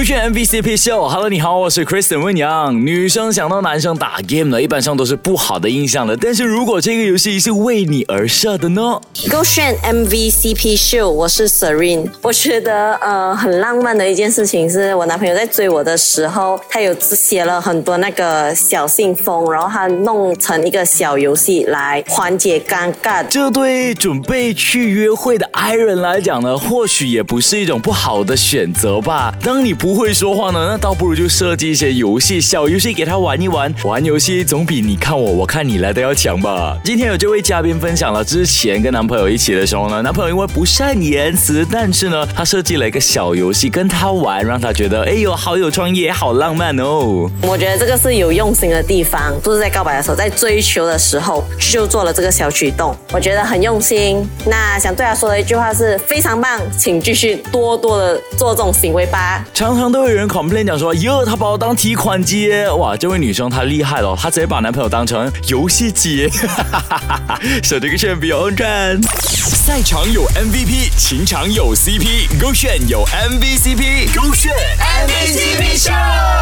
勾选 MVCp Show。Hello，你好，我是 Kristen 温阳。女生想到男生打 game 呢，一般上都是不好的印象的。但是如果这个游戏是为你而设的呢？勾选 MVCp Show，我是 Serene。我觉得呃很浪漫的一件事情是我男朋友在追我的时候，他有写了很多那个小信封，然后他弄成一个小游戏。来缓解尴尬，这对准备去约会的爱人来讲呢，或许也不是一种不好的选择吧。当你不会说话呢，那倒不如就设计一些游戏，小游戏给他玩一玩。玩游戏总比你看我，我看你来的要强吧。今天有这位嘉宾分享了之前跟男朋友一起的时候呢，男朋友因为不善言辞，但是呢，他设计了一个小游戏跟他玩，让他觉得哎呦好有创意，好浪漫哦。我觉得这个是有用心的地方，就是在告白的时候，在追求的时候。就做了这个小举动，我觉得很用心。那想对他说的一句话是非常棒，请继续多多的做这种行为吧。常常都会有人 complain 讲说，哟，他把我当提款机，哇，这位女生她厉害了，她直接把男朋友当成游戏机。手这个炫比较看。赛场有 MVP，情场有 CP，勾选有 MVCp，勾选 MVP 秀。